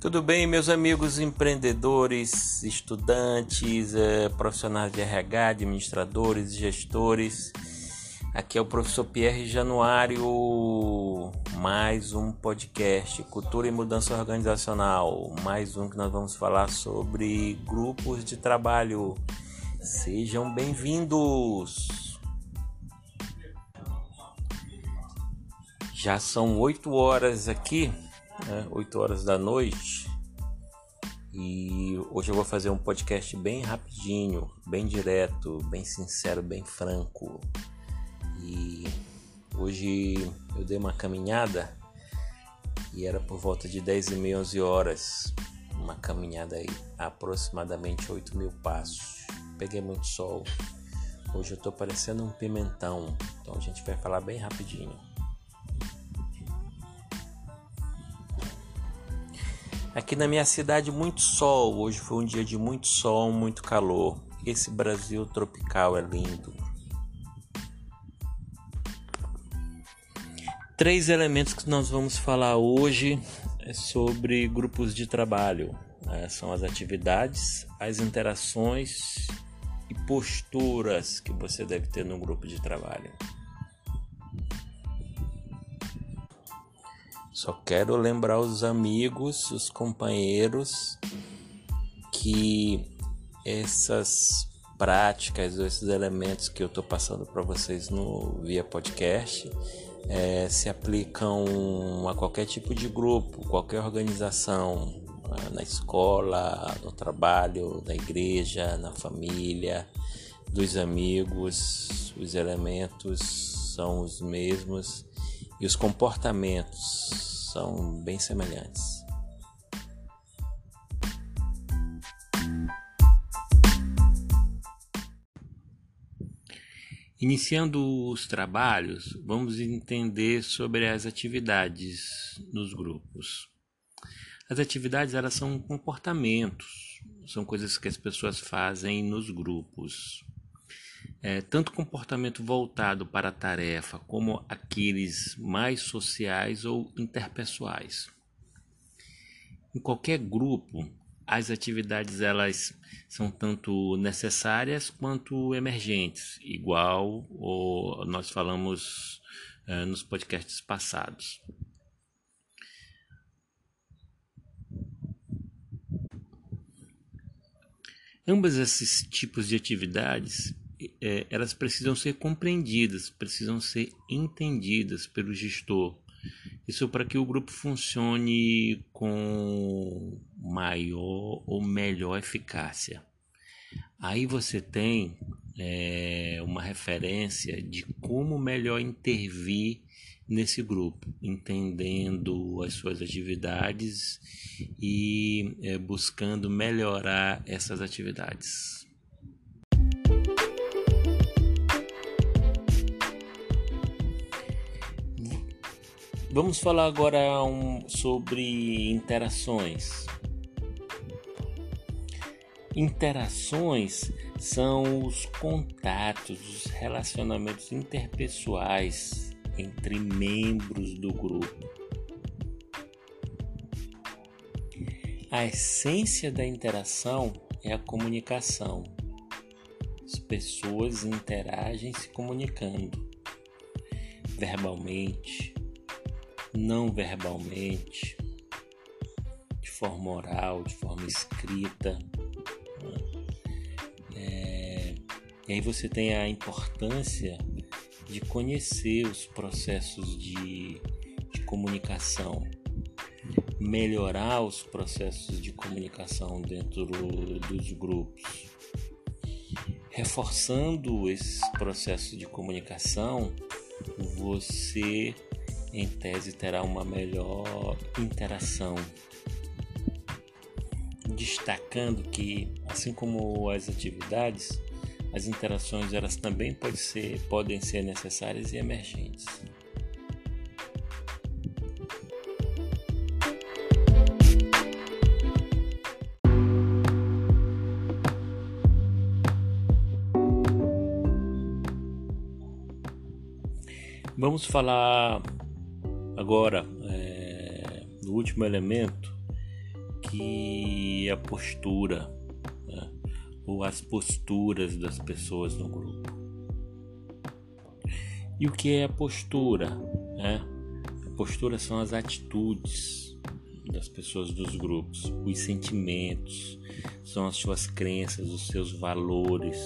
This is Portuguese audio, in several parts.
Tudo bem, meus amigos empreendedores, estudantes, eh, profissionais de RH, administradores, gestores. Aqui é o professor Pierre Januário, mais um podcast Cultura e Mudança Organizacional, mais um que nós vamos falar sobre grupos de trabalho. Sejam bem-vindos! Já são oito horas aqui né, 8 horas da noite. E hoje eu vou fazer um podcast bem rapidinho, bem direto, bem sincero, bem franco. E hoje eu dei uma caminhada e era por volta de 10 e meia, 11 horas. Uma caminhada aí, aproximadamente 8 mil passos. Peguei muito sol. Hoje eu tô parecendo um pimentão, então a gente vai falar bem rapidinho. Aqui na minha cidade, muito sol. Hoje foi um dia de muito sol, muito calor. Esse Brasil tropical é lindo. Três elementos que nós vamos falar hoje é sobre grupos de trabalho. Né? São as atividades, as interações e posturas que você deve ter no grupo de trabalho. Só quero lembrar os amigos, os companheiros, que essas práticas ou esses elementos que eu estou passando para vocês no via podcast é, se aplicam a qualquer tipo de grupo, qualquer organização, na escola, no trabalho, na igreja, na família, dos amigos, os elementos são os mesmos e os comportamentos são bem semelhantes. Iniciando os trabalhos, vamos entender sobre as atividades nos grupos. As atividades elas são comportamentos, são coisas que as pessoas fazem nos grupos é, tanto comportamento voltado para a tarefa como aqueles mais sociais ou interpessoais. Em qualquer grupo, as atividades elas são tanto necessárias quanto emergentes, igual ou nós falamos é, nos podcasts passados. Ambos esses tipos de atividades é, elas precisam ser compreendidas, precisam ser entendidas pelo gestor. Isso para que o grupo funcione com maior ou melhor eficácia. Aí você tem é, uma referência de como melhor intervir nesse grupo, entendendo as suas atividades e é, buscando melhorar essas atividades. Vamos falar agora um, sobre interações. Interações são os contatos, os relacionamentos interpessoais entre membros do grupo. A essência da interação é a comunicação. As pessoas interagem se comunicando verbalmente, não verbalmente, de forma oral, de forma escrita. É, e aí você tem a importância de conhecer os processos de, de comunicação, melhorar os processos de comunicação dentro dos grupos. Reforçando esses processos de comunicação, você em tese terá uma melhor interação. Destacando que, assim como as atividades, as interações elas também pode ser, podem ser necessárias e emergentes. Vamos falar agora é, no último elemento que a postura né? ou as posturas das pessoas no grupo. E o que é a postura? Né? A postura são as atitudes das pessoas dos grupos, os sentimentos, são as suas crenças, os seus valores.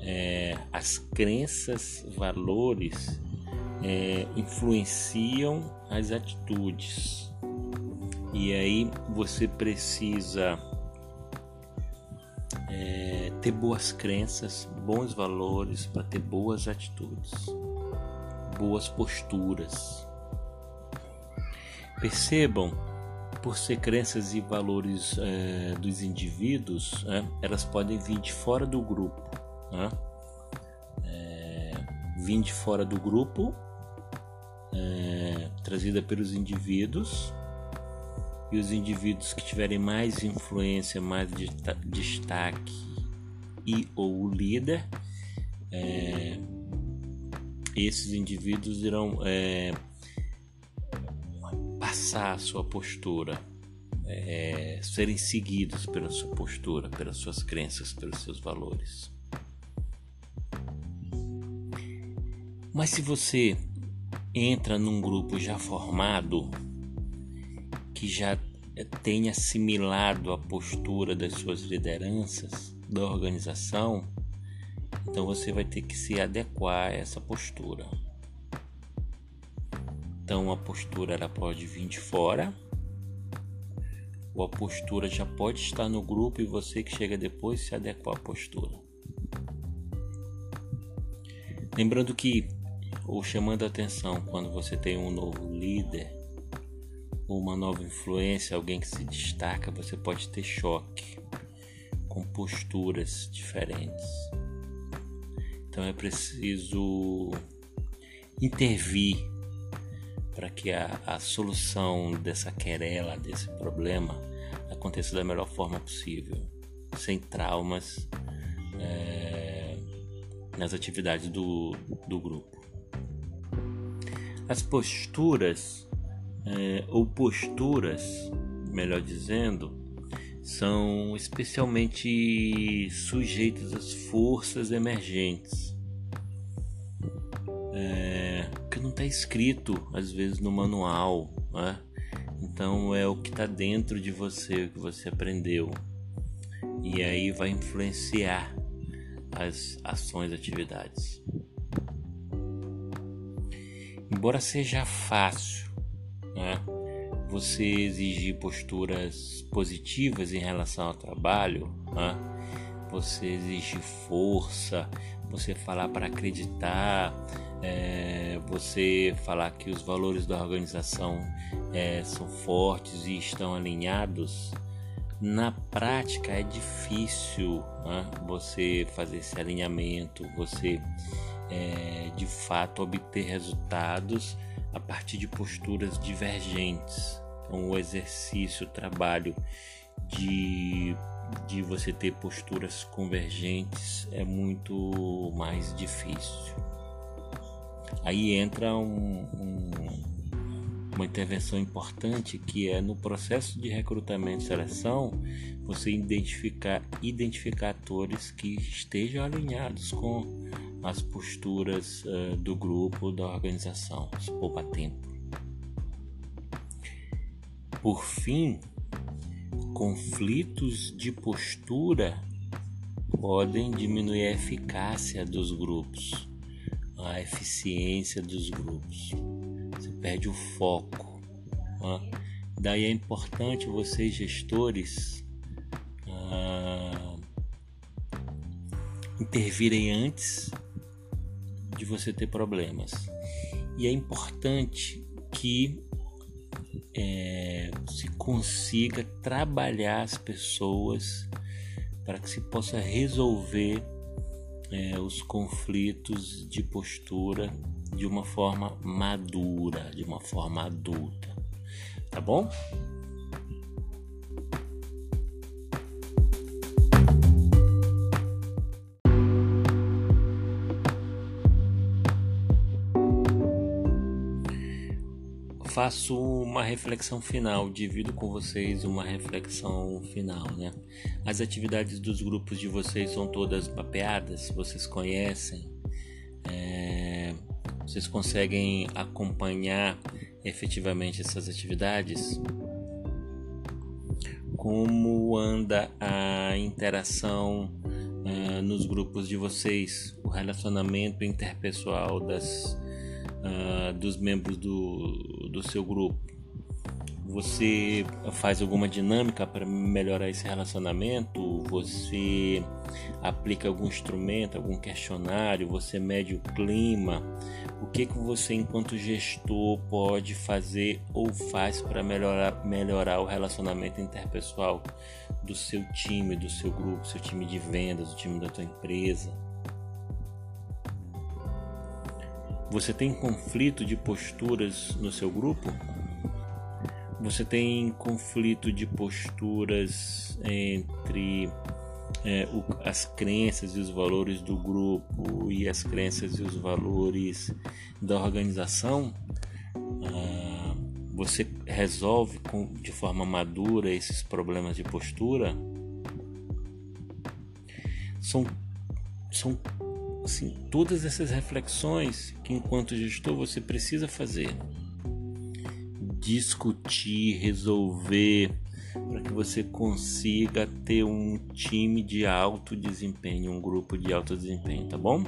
É, as crenças, valores é, influenciam as atitudes. E aí você precisa é, ter boas crenças, bons valores para ter boas atitudes, boas posturas. Percebam, por ser crenças e valores é, dos indivíduos, é, elas podem vir de fora do grupo. Né? É, vir de fora do grupo é, trazida pelos indivíduos e os indivíduos que tiverem mais influência, mais destaque e ou líder, é, esses indivíduos irão é, passar a sua postura, é, serem seguidos pela sua postura, pelas suas crenças, pelos seus valores. Mas se você entra num grupo já formado, que já tem assimilado a postura das suas lideranças, da organização, então você vai ter que se adequar a essa postura. Então a postura ela pode vir de fora, ou a postura já pode estar no grupo e você que chega depois se adequar à postura. Lembrando que ou chamando atenção quando você tem um novo líder ou uma nova influência, alguém que se destaca, você pode ter choque com posturas diferentes. Então é preciso intervir para que a, a solução dessa querela, desse problema, aconteça da melhor forma possível, sem traumas é, nas atividades do, do grupo. As posturas, é, ou posturas, melhor dizendo, são especialmente sujeitas às forças emergentes. É, que não está escrito às vezes no manual, né? então é o que está dentro de você, o que você aprendeu, e aí vai influenciar as ações, atividades. Embora seja fácil né, você exigir posturas positivas em relação ao trabalho, né, você exigir força, você falar para acreditar, é, você falar que os valores da organização é, são fortes e estão alinhados, na prática é difícil né, você fazer esse alinhamento, você é, de fato obter resultados a partir de posturas divergentes. Então, o exercício, o trabalho de, de você ter posturas convergentes é muito mais difícil. Aí entra um, um, uma intervenção importante que é no processo de recrutamento e seleção você identificar, identificar atores que estejam alinhados com as posturas uh, do grupo, da organização. Isso poupa tempo. Por fim, conflitos de postura podem diminuir a eficácia dos grupos, a eficiência dos grupos. Você perde o foco. Né? Daí é importante vocês, gestores, uh, intervirem antes de você ter problemas. E é importante que é, se consiga trabalhar as pessoas para que se possa resolver é, os conflitos de postura de uma forma madura, de uma forma adulta, tá bom? Faço uma reflexão final, divido com vocês uma reflexão final, né? As atividades dos grupos de vocês são todas mapeadas, vocês conhecem, é, vocês conseguem acompanhar efetivamente essas atividades? Como anda a interação uh, nos grupos de vocês, o relacionamento interpessoal das uh, dos membros do, do seu grupo? Você faz alguma dinâmica para melhorar esse relacionamento? Você aplica algum instrumento, algum questionário? Você mede o clima? O que que você, enquanto gestor, pode fazer ou faz para melhorar, melhorar o relacionamento interpessoal do seu time, do seu grupo, seu time de vendas, o time da tua empresa? Você tem conflito de posturas no seu grupo? Você tem conflito de posturas entre é, o, as crenças e os valores do grupo e as crenças e os valores da organização? Ah, você resolve de forma madura esses problemas de postura? São, são assim, todas essas reflexões que enquanto gestor você precisa fazer. Discutir, resolver, para que você consiga ter um time de alto desempenho, um grupo de alto desempenho, tá bom?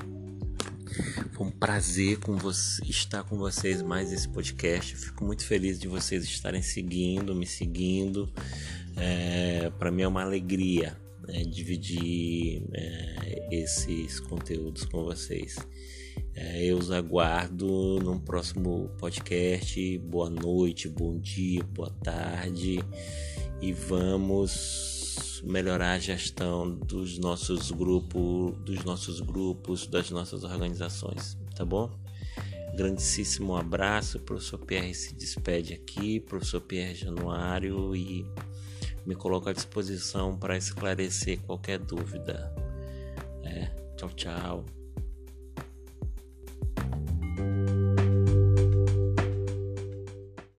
Foi um prazer com você, estar com vocês mais esse podcast. fico muito feliz de vocês estarem seguindo, me seguindo. É, para mim é uma alegria né, dividir é, esses conteúdos com vocês. É, eu os aguardo num próximo podcast. Boa noite, bom dia, boa tarde e vamos melhorar a gestão dos nossos grupos, dos nossos grupos, das nossas organizações, tá bom? Grandíssimo abraço, professor Pierre se despede aqui, professor Pierre Januário e me coloco à disposição para esclarecer qualquer dúvida. É, tchau, tchau.